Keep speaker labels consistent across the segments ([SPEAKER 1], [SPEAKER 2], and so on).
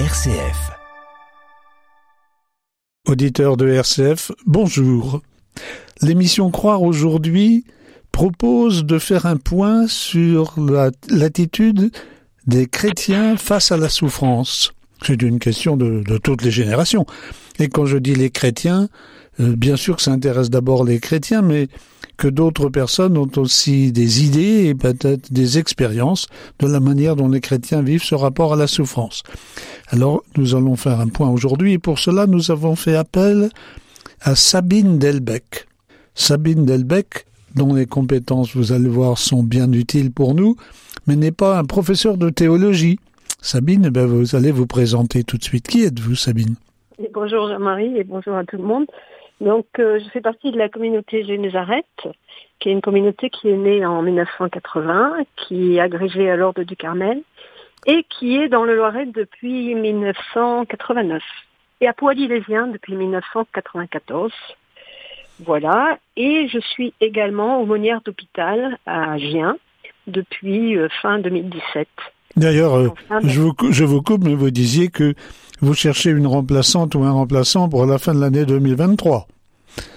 [SPEAKER 1] RCF.
[SPEAKER 2] Auditeurs de RCF, bonjour. L'émission Croire aujourd'hui propose de faire un point sur l'attitude des chrétiens face à la souffrance. C'est une question de, toutes les générations. Et quand je dis les chrétiens, euh, bien sûr que ça intéresse d'abord les chrétiens, mais que d'autres personnes ont aussi des idées et peut-être des expériences de la manière dont les chrétiens vivent ce rapport à la souffrance. Alors, nous allons faire un point aujourd'hui et pour cela, nous avons fait appel à Sabine Delbecq. Sabine Delbecq, dont les compétences, vous allez voir, sont bien utiles pour nous, mais n'est pas un professeur de théologie. Sabine, ben, vous allez vous présenter tout de suite. Qui êtes-vous, Sabine?
[SPEAKER 3] Bonjour Jean-Marie et bonjour à tout le monde. Donc, euh, je fais partie de la communauté Génézareth, qui est une communauté qui est née en 1980, qui est agrégée à l'Ordre du Carmel et qui est dans le Loiret depuis 1989 et à Poix-Lilésien depuis 1994. Voilà. Et je suis également aumônière d'hôpital à Gien depuis euh, fin 2017.
[SPEAKER 2] D'ailleurs, euh, je, vous, je vous coupe, mais vous disiez que vous cherchez une remplaçante ou un remplaçant pour la fin de l'année 2023.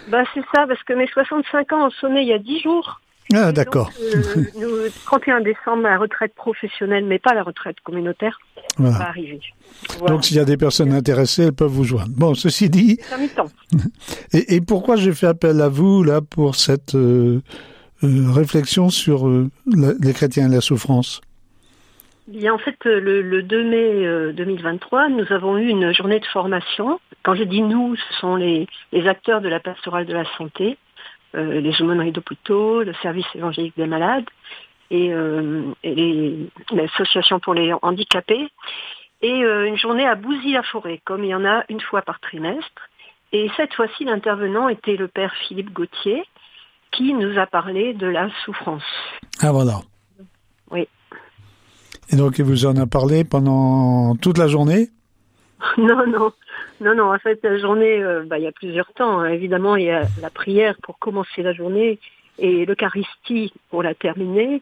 [SPEAKER 3] Bah c'est ça, parce que mes 65 ans ont sonné il y a 10 jours.
[SPEAKER 2] Ah d'accord.
[SPEAKER 3] Euh, 31 décembre, la retraite professionnelle, mais pas la retraite communautaire, va arriver.
[SPEAKER 2] Donc s'il y a des personnes intéressées, elles peuvent vous joindre. Bon, ceci dit... Et, et, pourquoi j'ai fait appel à vous là pour cette euh, euh, réflexion sur les chrétiens et la souffrance?
[SPEAKER 3] Bien, en fait, le, le 2 mai 2023, euh, nous avons eu une journée de formation. Quand je dis nous, ce sont les, les acteurs de la pastorale de la santé, euh, les aumôneries d'hôpitaux, le service évangélique des malades et, euh, et l'association pour les handicapés. Et euh, une journée à Bouzy-la-Forêt, comme il y en a une fois par trimestre. Et cette fois-ci, l'intervenant était le père Philippe Gauthier, qui nous a parlé de la souffrance.
[SPEAKER 2] Ah voilà.
[SPEAKER 3] Oui.
[SPEAKER 2] Et donc, il vous en a parlé pendant toute la journée
[SPEAKER 3] Non, non. Non, non, en fait, la journée, euh, bah, il y a plusieurs temps. Hein. Évidemment, il y a la prière pour commencer la journée et l'Eucharistie pour la terminer.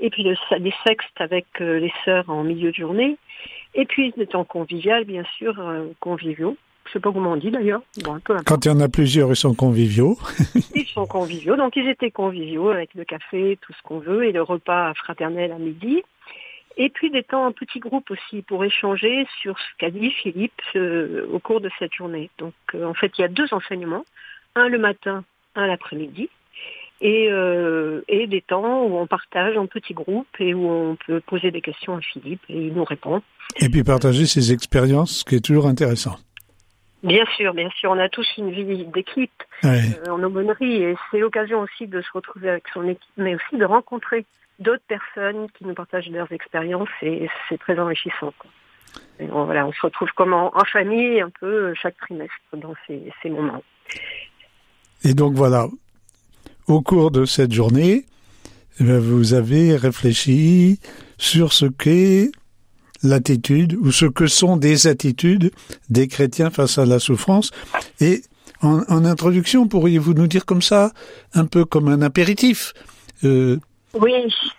[SPEAKER 3] Et puis le, les sextes avec euh, les sœurs en milieu de journée. Et puis des temps convivial, bien sûr, euh, conviviaux. Je sais pas comment on dit d'ailleurs.
[SPEAKER 2] Bon, Quand il y en a plusieurs, ils sont conviviaux.
[SPEAKER 3] ils sont conviviaux, donc ils étaient conviviaux avec le café, tout ce qu'on veut, et le repas fraternel à midi. Et puis des temps en petits groupes aussi pour échanger sur ce qu'a dit Philippe euh, au cours de cette journée. Donc euh, en fait, il y a deux enseignements, un le matin, un l'après-midi, et, euh, et des temps où on partage en petits groupes et où on peut poser des questions à Philippe et il nous répond.
[SPEAKER 2] Et puis partager ses expériences, ce qui est toujours intéressant.
[SPEAKER 3] Bien sûr, bien sûr, on a tous une vie d'équipe euh, en aumônerie et c'est l'occasion aussi de se retrouver avec son équipe, mais aussi de rencontrer d'autres personnes qui nous partagent leurs expériences et c'est très enrichissant. Et on, voilà, on se retrouve comme en, famille un peu chaque trimestre dans ces, moments.
[SPEAKER 2] Et donc voilà, au cours de cette journée, eh vous avez réfléchi sur ce qu'est l'attitude ou ce que sont des attitudes des chrétiens face à la souffrance. Et en, en introduction, pourriez-vous nous dire comme ça, un peu comme un apéritif, euh,
[SPEAKER 3] oui.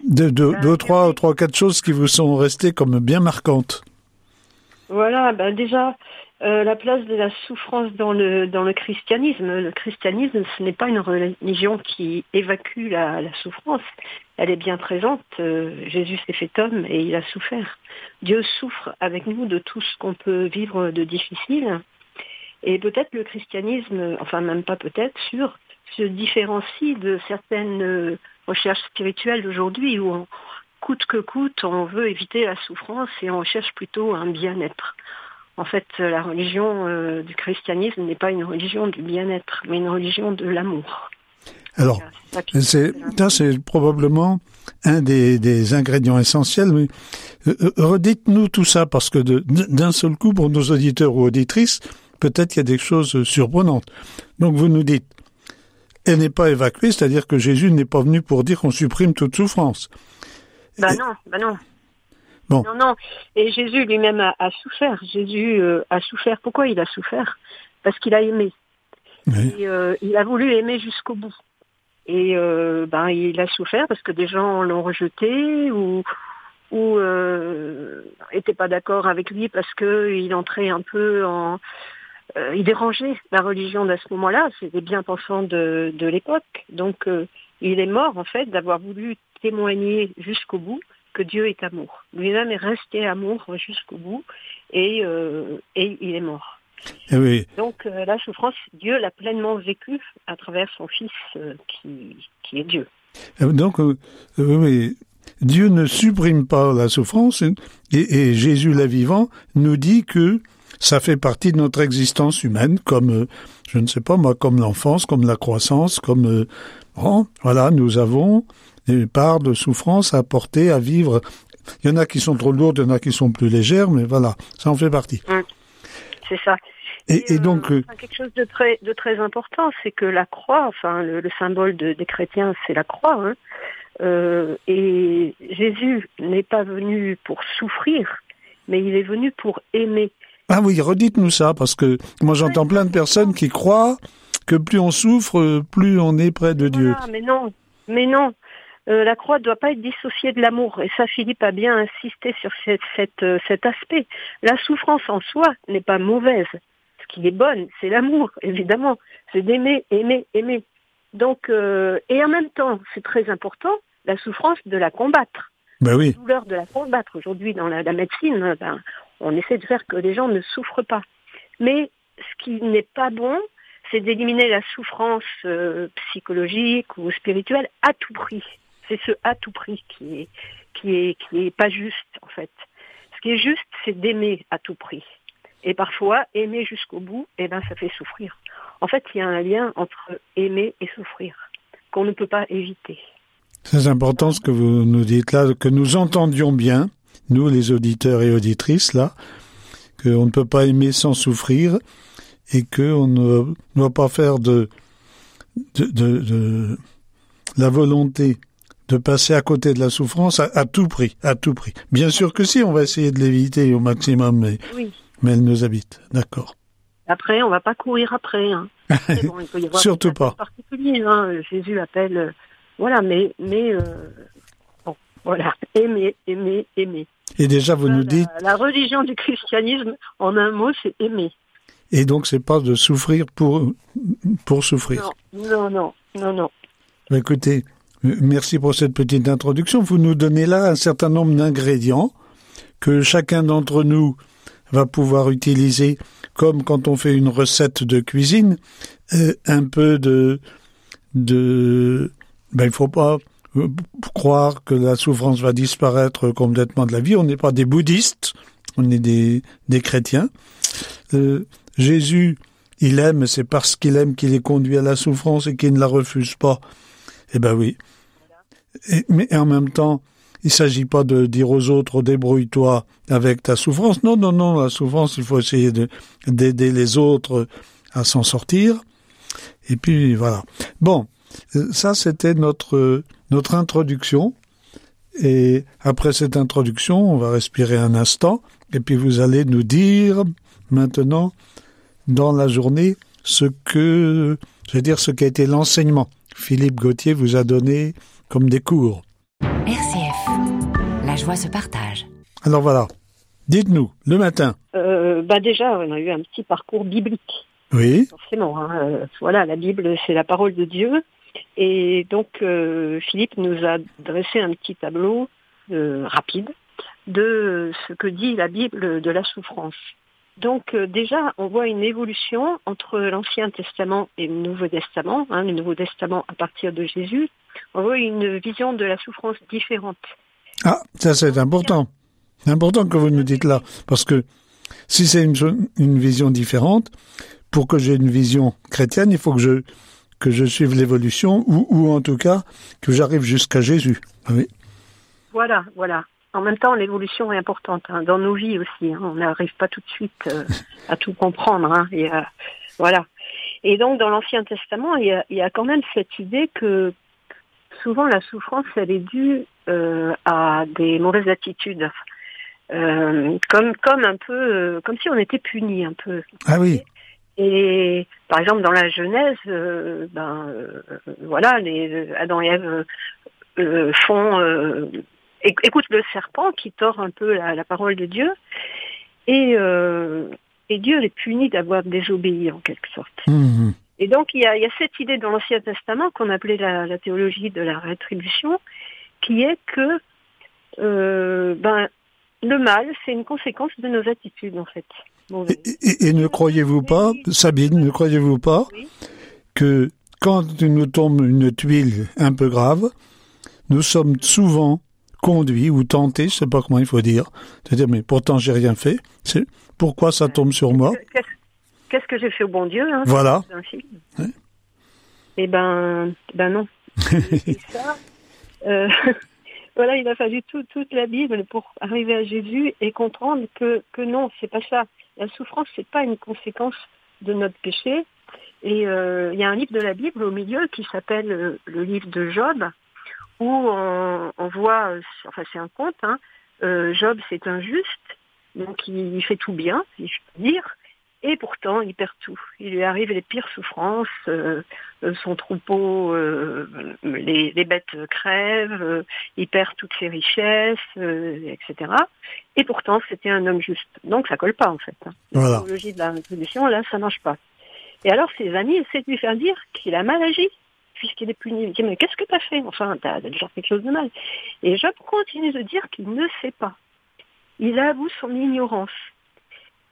[SPEAKER 2] Deux, deux, deux, trois, trois, quatre choses qui vous sont restées comme bien marquantes.
[SPEAKER 3] Voilà, ben déjà, euh, la place de la souffrance dans le, dans le christianisme. Le christianisme, ce n'est pas une religion qui évacue la, la souffrance. Elle est bien présente. Euh, Jésus s'est fait homme et il a souffert. Dieu souffre avec nous de tout ce qu'on peut vivre de difficile. Et peut-être le christianisme, enfin même pas peut-être, sûr, se différencie de certaines recherche spirituelle d'aujourd'hui où on, coûte que coûte, on veut éviter la souffrance et on cherche plutôt un bien-être. En fait, la religion euh, du christianisme n'est pas une religion du bien-être, mais une religion de l'amour.
[SPEAKER 2] Alors, c'est ça, c'est probablement un des, des, ingrédients essentiels. Mais euh, euh, redites-nous tout ça parce que d'un seul coup, pour nos auditeurs ou auditrices, peut-être qu'il y a des choses surprenantes. Donc, vous nous dites elle n'est pas évacuée, c'est-à-dire que Jésus n'est pas venu pour dire qu'on supprime toute souffrance.
[SPEAKER 3] Ben non, ben non. Bon. Non, non. Et Jésus lui-même a, souffert. Jésus euh, a souffert. Pourquoi il a souffert? Parce qu'il a aimé. Et, euh, il a voulu aimer jusqu'au bout. Et euh, ben il a souffert parce que des gens l'ont rejeté ou ou n'étaient pas d'accord avec lui parce qu'il entrait un peu en... il dérangeait la religion à ce moment-là, c'était bien pensant de, de l'époque. Donc il est mort en fait d'avoir voulu témoigner jusqu'au bout que Dieu est amour. Lui-même est resté amour jusqu'au bout et, euh, et il est mort.
[SPEAKER 2] Eh oui.
[SPEAKER 3] Donc euh, la souffrance, Dieu l'a pleinement vécue à travers son Fils euh, qui, qui, est Dieu.
[SPEAKER 2] Donc, oui, Dieu ne supprime pas la souffrance et, et, Jésus, la vivant, nous dit que ça fait partie de notre existence humaine, comme, je ne sais pas moi, comme l'enfance, comme la croissance, comme... bon, voilà, nous avons des parts de souffrance à porter, à vivre. Il y en a qui sont trop lourdes, il y en a qui sont plus légères, mais voilà, ça en fait partie.
[SPEAKER 3] Mmh. C'est ça.
[SPEAKER 2] Et, donc
[SPEAKER 3] euh, quelque chose de très de très important, c'est que la croix, enfin le, symbole de, des chrétiens, c'est la croix. Hein. Euh, et Jésus n'est pas venu pour souffrir, mais il est venu pour aimer.
[SPEAKER 2] Ah oui, redites-nous ça, parce que moi j'entends plein de personnes qui croient que plus on souffre, plus on est près de Dieu.
[SPEAKER 3] Mais non, mais non. Euh, la croix ne doit pas être dissociée de l'amour. Et ça, Philippe a bien insisté sur cette, euh, cet aspect. La souffrance en soi n'est pas mauvaise. Ce qui est bonne, c'est l'amour, évidemment. C'est d'aimer, aimer, aimer. Donc, euh, et en même temps, c'est très important, la souffrance de la combattre.
[SPEAKER 2] Ben oui.
[SPEAKER 3] La douleur de la combattre. Aujourd'hui, dans la, médecine, ben, on essaie de faire que les gens ne souffrent pas. Mais ce qui n'est pas bon, c'est d'éliminer la souffrance psychologique ou spirituelle à tout prix c'est ce à tout prix qui est, qui est, qui pas juste, en fait. Ce qui est juste, c'est d'aimer à tout prix. Et parfois, aimer jusqu'au bout, eh ben, ça fait souffrir. En fait, il y a un lien entre aimer et souffrir qu'on ne peut pas éviter.
[SPEAKER 2] C'est important ce que vous nous dites là, que nous entendions bien, nous les auditeurs et auditrices là, qu'on ne peut pas aimer sans souffrir et qu'on ne doit pas faire de, de, de, de la volonté de passer à côté de la souffrance à, tout prix, à tout prix. Bien sûr que si, on va essayer de l'éviter au maximum, mais, mais elle nous habite, d'accord.
[SPEAKER 3] Après, on va pas courir après. Hein.
[SPEAKER 2] Surtout pas.
[SPEAKER 3] Particulier, hein. Jésus appelle, euh, voilà, mais, mais euh, voilà, aimer, aimer, aimer.
[SPEAKER 2] Et déjà, vous nous dites.
[SPEAKER 3] La, religion du christianisme, en un mot, c'est aimer.
[SPEAKER 2] Et donc, c'est pas de souffrir pour pour souffrir.
[SPEAKER 3] Non, non, non, non, non.
[SPEAKER 2] Écoutez, Merci pour cette petite introduction. Vous nous donnez là un certain nombre d'ingrédients que chacun d'entre nous va pouvoir utiliser comme quand on fait une recette de cuisine, euh, un peu de de ben il faut pas euh, croire que la souffrance va disparaître complètement de la vie. On n'est pas des bouddhistes, on est des des chrétiens. Euh, Jésus, il aime, c'est parce qu'il aime qu'il est conduit à la souffrance et qu'il ne la refuse pas. Eh ben oui, mais en même temps, il s'agit pas de dire aux autres débrouille-toi avec ta souffrance. Non, non, non, la souffrance, il faut essayer d'aider les autres à s'en sortir. Et puis voilà. Bon, ça c'était notre notre introduction. Et après cette introduction, on va respirer un instant. Et puis vous allez nous dire maintenant dans la journée ce que, je veux dire, ce qu'a été l'enseignement. Philippe Gauthier vous a donné comme des cours.
[SPEAKER 1] RCF, la joie se partage.
[SPEAKER 2] Alors voilà, dites-nous, le matin.
[SPEAKER 3] Euh, bah déjà, on a eu un petit parcours biblique.
[SPEAKER 2] Oui.
[SPEAKER 3] Forcément, hein, euh, voilà, la Bible, c'est la parole de Dieu. Et donc, euh, Philippe nous a dressé un petit tableau rapide de ce que dit la Bible de la souffrance. Donc déjà, on voit une évolution entre l'Ancien Testament et le Nouveau Testament, hein, le Nouveau Testament à partir de Jésus, on voit une vision de la souffrance différente.
[SPEAKER 2] Ah, ça c'est important. C'est important que vous nous dites là, parce que si c'est une, une, vision différente, pour que j'ai une vision chrétienne, il faut que je que je suive l'évolution, ou, ou en tout cas que j'arrive jusqu'à Jésus. Oui.
[SPEAKER 3] Voilà, voilà. En même temps, l'évolution est importante hein, dans nos vies aussi. Hein. On n'arrive pas tout de suite euh, à tout comprendre. Hein, et, voilà. Et donc, dans l'Ancien Testament, il y, a, il y a quand même cette idée que souvent la souffrance, elle est due euh, à des mauvaises attitudes. Euh, comme comme un peu euh, comme si on était puni un peu.
[SPEAKER 2] Ah oui.
[SPEAKER 3] Et par exemple dans la Genèse, ben voilà, les Adam et Ève font écoute le serpent qui tord un peu la, parole de Dieu. Et, euh, et Dieu les punit d'avoir désobéi en quelque sorte.
[SPEAKER 2] Mmh.
[SPEAKER 3] Et donc il y, a, il y, a, cette idée dans l'Ancien Testament qu'on appelait la, la, théologie de la rétribution, qui est que euh, ben, le mal, c'est une conséquence de nos attitudes en fait.
[SPEAKER 2] Et, et, ne croyez-vous pas, Sabine, ne croyez-vous pas
[SPEAKER 3] oui.
[SPEAKER 2] que quand nous tombe une tuile un peu grave, nous sommes souvent conduits ou tentés, je sais pas comment il faut dire, de dire mais pourtant j'ai rien fait, c'est pourquoi ça tombe sur moi
[SPEAKER 3] Qu'est-ce que j'ai fait au bon Dieu hein,
[SPEAKER 2] Voilà.
[SPEAKER 3] Eh ben, ben non. ça, euh, voilà, il a fallu tout, toute la Bible pour arriver à Jésus et comprendre que, que non, c'est pas ça. La souffrance, c'est pas une conséquence de notre péché. Et euh, il y a un livre de la Bible au milieu qui s'appelle euh, le livre de Job, où on, on voit, euh, enfin c'est un conte, hein, euh, Job c'est injuste, donc il, fait tout bien, si je peux dire, et pourtant il perd tout. Il lui arrive les pires souffrances, euh, son troupeau, euh, les, les, bêtes crèvent, il perd toutes ses richesses, etc. Et pourtant c'était un homme juste. Donc ça colle pas en fait. Hein.
[SPEAKER 2] Voilà.
[SPEAKER 3] La théologie de la rétribution, là ça marche pas. Et alors ses amis essaient de lui faire dire qu'il a mal agi puisqu'il est puni. Il dit, mais qu'est-ce que tu as fait? Enfin, tu as déjà fait quelque chose de mal. Et Job continue de dire qu'il ne sait pas. Il avoue son ignorance.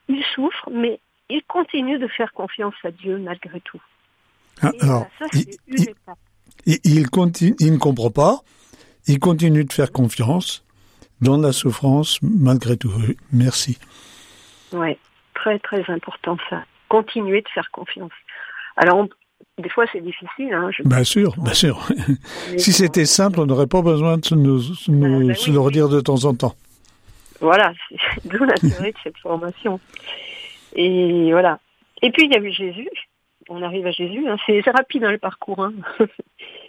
[SPEAKER 3] Il souffre, mais il continue de faire confiance à Dieu malgré tout.
[SPEAKER 2] Ah, alors, ça, il, il, il, continue, il ne comprend pas, il continue de faire confiance dans la souffrance malgré tout. Merci.
[SPEAKER 3] Oui, très très important ça. Continuer de faire confiance. Alors, on, des fois, c'est difficile. Hein, je
[SPEAKER 2] bien sûr, bien sûr. si c'était simple, on n'aurait pas besoin de se, nous, nous, bah, bah, se oui, le redire de temps en temps.
[SPEAKER 3] Voilà, d'où l'intérêt de cette formation. Et voilà. Et puis, il y a eu Jésus. On arrive à Jésus. Hein. C'est rapide dans le parcours. Hein.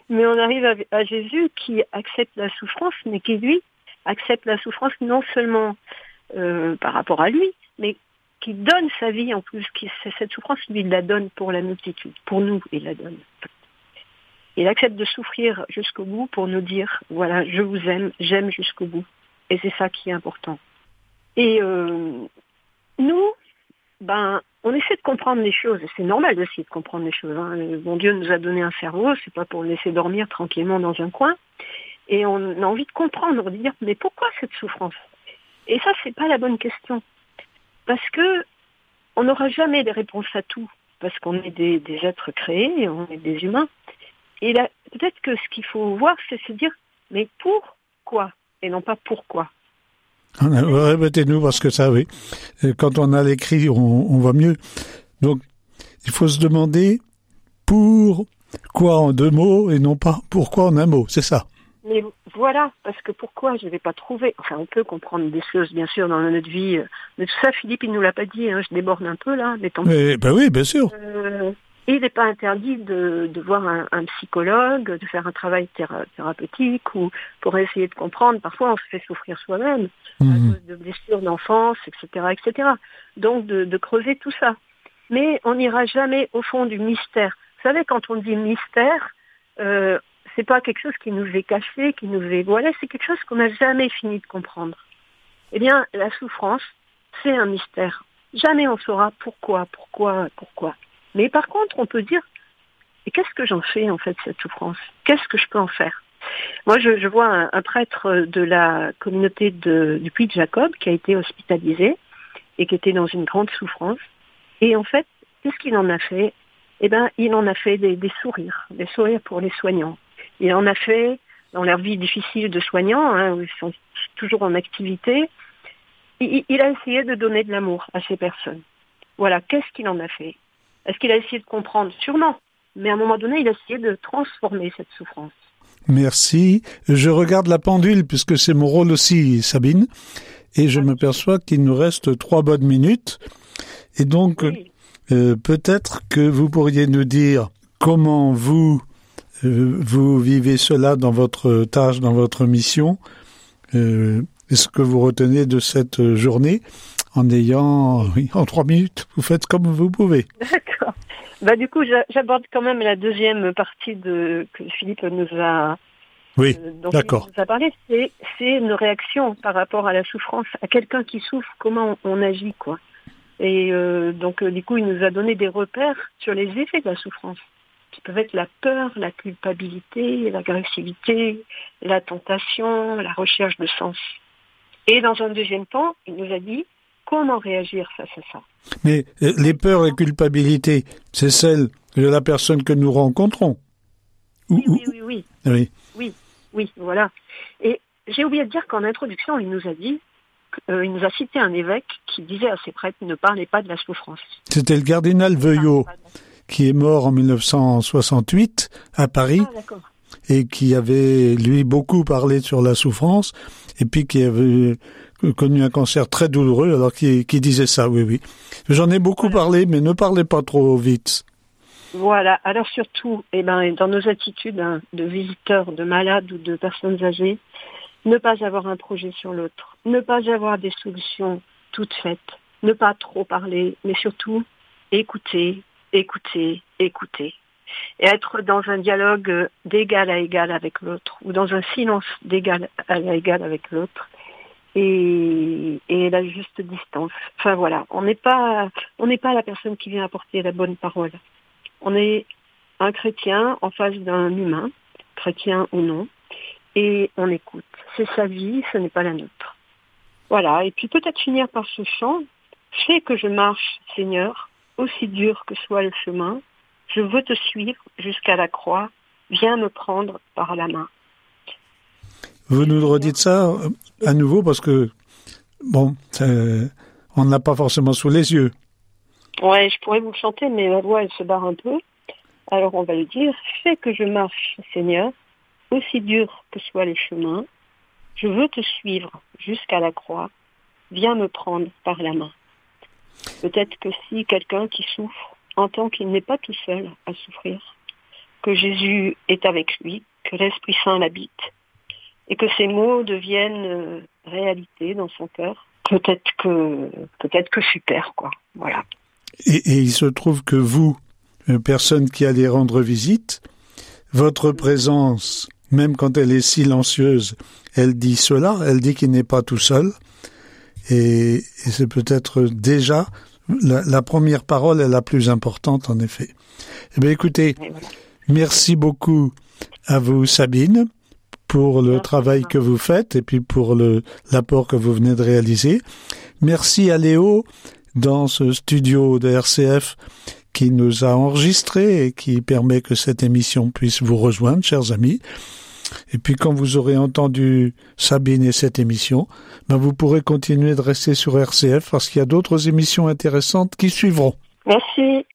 [SPEAKER 3] mais on arrive à, à, Jésus qui accepte la souffrance, mais qui, lui, accepte la souffrance non seulement euh, par rapport à lui, mais qui donne sa vie en plus, qui cette souffrance, lui, il la donne pour la multitude, pour nous, il la donne. Il accepte de souffrir jusqu'au bout pour nous dire, voilà, je vous aime, j'aime jusqu'au bout. Et c'est ça qui est important. Et euh, nous, ben, on essaie de comprendre les choses. C'est normal d'essayer de comprendre les choses. Hein. Bon Dieu nous a donné un cerveau, c'est pas pour le laisser dormir tranquillement dans un coin. Et on a envie de comprendre, de dire, mais pourquoi cette souffrance? Et ça, c'est pas la bonne question parce que on n'aura jamais des réponses à tout, parce qu'on est des, des, êtres créés, on est des humains. Et peut-être que ce qu'il faut voir, c'est se dire, mais pourquoi? Et non pas pourquoi.
[SPEAKER 2] Répétez-nous, parce que ça, oui. Quand on a l'écrit, on, on va mieux. Donc, il faut se demander pourquoi en deux mots et non pas pourquoi en un mot, c'est ça.
[SPEAKER 3] Mais voilà, parce que pourquoi je ne vais pas trouver Enfin, on peut comprendre des choses, bien sûr, dans notre vie. Mais tout ça, Philippe, il nous l'a pas dit. Hein, je déborde un peu là. Mais, tant
[SPEAKER 2] mais ben oui, bien sûr.
[SPEAKER 3] Euh, il n'est pas interdit de, de voir un, un, psychologue, de faire un travail théra thérapeutique ou pour essayer de comprendre. Parfois, on se fait souffrir soi-même
[SPEAKER 2] Mhm.
[SPEAKER 3] à cause de blessures d'enfance, etc., etc. Donc, de, de creuser tout ça. Mais on n'ira jamais au fond du mystère. Vous savez, quand on dit mystère, euh, c'est pas quelque chose qui nous est caché, qui nous est voilé, c'est quelque chose qu'on n'a jamais fini de comprendre. Eh bien, la souffrance, c'est un mystère. Jamais on saura pourquoi, pourquoi, pourquoi. Mais par contre, on peut dire, qu'est-ce que j'en fais en fait cette souffrance? Qu'est-ce que je peux en faire? Moi, je, je vois un, un, prêtre de la communauté de, du Puy de Jacob qui a été hospitalisé et qui était dans une grande souffrance. Et en fait, qu'est-ce qu'il en a fait? Eh ben, il en a fait des, des sourires, des sourires pour les soignants. Il en a fait dans leur vie difficile de soignants, hein, où ils sont toujours en activité. Il, il a essayé de donner de l'amour à ces personnes. Voilà, qu'est-ce qu'il en a fait? Est-ce qu'il a essayé de comprendre Sûrement. Mais à un moment donné, il a essayé de transformer cette souffrance.
[SPEAKER 2] Merci. Je regarde la pendule puisque c'est mon rôle aussi, Sabine, et je me perçois qu'il nous reste trois bonnes minutes. Et donc, oui. euh, peut-être que vous pourriez nous dire comment vous vous vivez cela dans votre tâche, dans votre mission euh, Est-ce que vous retenez de cette journée? En ayant, oui, en trois minutes, vous faites comme vous pouvez.
[SPEAKER 3] D'accord. Bah, du coup, j'aborde quand même la deuxième partie de, que Philippe nous a
[SPEAKER 2] Oui,
[SPEAKER 3] euh,
[SPEAKER 2] d'accord.
[SPEAKER 3] nous a parlé, c'est c'est une réaction par rapport à la souffrance, à quelqu'un qui souffre, comment on, on agit, quoi. Et euh, donc, euh, du coup, il nous a donné des repères sur les effets de la souffrance, qui peuvent être la peur, la culpabilité, l'agressivité, la tentation, la recherche de sens. Et dans un deuxième temps, il nous a dit comment réagir face à ça.
[SPEAKER 2] Mais euh, les peurs et culpabilités, c'est celles de la personne que nous rencontrons. Ou-
[SPEAKER 3] Oui,
[SPEAKER 2] ou-
[SPEAKER 3] oui, oui, oui.
[SPEAKER 2] oui.
[SPEAKER 3] Oui, voilà. Et j'ai oublié de dire qu'en introduction, il nous a dit, euh, il nous a cité un évêque qui disait à ses prêtres, ne parlez pas de la souffrance.
[SPEAKER 2] C'était le cardinal Veuillot qui est mort en 1968 à Paris
[SPEAKER 3] Ah, d'accord.
[SPEAKER 2] et qui avait, lui, beaucoup parlé sur la souffrance et puis qui avait connu un cancer très douloureux alors qui, qui disait ça, oui, oui. J'en ai beaucoup parlé, mais ne parlez pas trop vite.
[SPEAKER 3] Voilà. Alors surtout, eh ben, dans nos attitudes hein, de visiteurs, de malades ou de personnes âgées, ne pas avoir un projet sur l'autre, ne pas avoir des solutions toutes faites, ne pas trop parler, mais surtout écouter, écouter, écouter. Et être dans un dialogue euh, d'égal à égal avec l'autre, ou dans un silence d'égal à égal avec l'autre, et, la juste distance. Enfin voilà, on n'est pas, on n'est pas la personne qui vient apporter la bonne parole. On est un chrétien en face d'un humain, chrétien ou non, et on écoute. C'est sa vie, ce n'est pas la nôtre. Voilà, et puis peut-être finir par ce chant. Fais que je marche, Seigneur, aussi dur que soit le chemin. Je veux te suivre jusqu'à la croix. Viens me prendre par la main.
[SPEAKER 2] Vous nous redites ça à nouveau parce que, bon, on ne pas forcément sous les yeux.
[SPEAKER 3] Ouais, je pourrais vous chanter, mais la voix, elle se barre un peu. Alors on va le dire. Fais que je marche, Seigneur, aussi dur que soient les chemins. Je veux te suivre jusqu'à la croix. Viens me prendre par la main. Peut-être que si quelqu'un qui souffre entend qu'il n'est pas tout seul à souffrir, que Jésus est avec lui, que l'Esprit Saint l'habite, et que ces mots deviennent euh, réalité dans son cœur, peut-être que peut-être que super, quoi. Voilà.
[SPEAKER 2] Et, et il se trouve que vous, personne qui allez rendre visite, votre présence, même quand elle est silencieuse, elle dit cela, elle dit qu'il n'est pas tout seul. Et, et c'est peut-être déjà la, la première parole est la plus importante, en effet. Eh bien, écoutez, merci beaucoup à vous, Sabine, pour le travail que vous faites et puis pour le l'apport que vous venez de réaliser. Merci à Léo dans ce studio de RCF qui nous a enregistré et qui permet que cette émission puisse vous rejoindre, chers amis. Et puis quand vous aurez entendu Sabine et cette émission, ben vous pourrez continuer de rester sur RCF parce qu'il y a d'autres émissions intéressantes qui suivront.
[SPEAKER 3] Merci.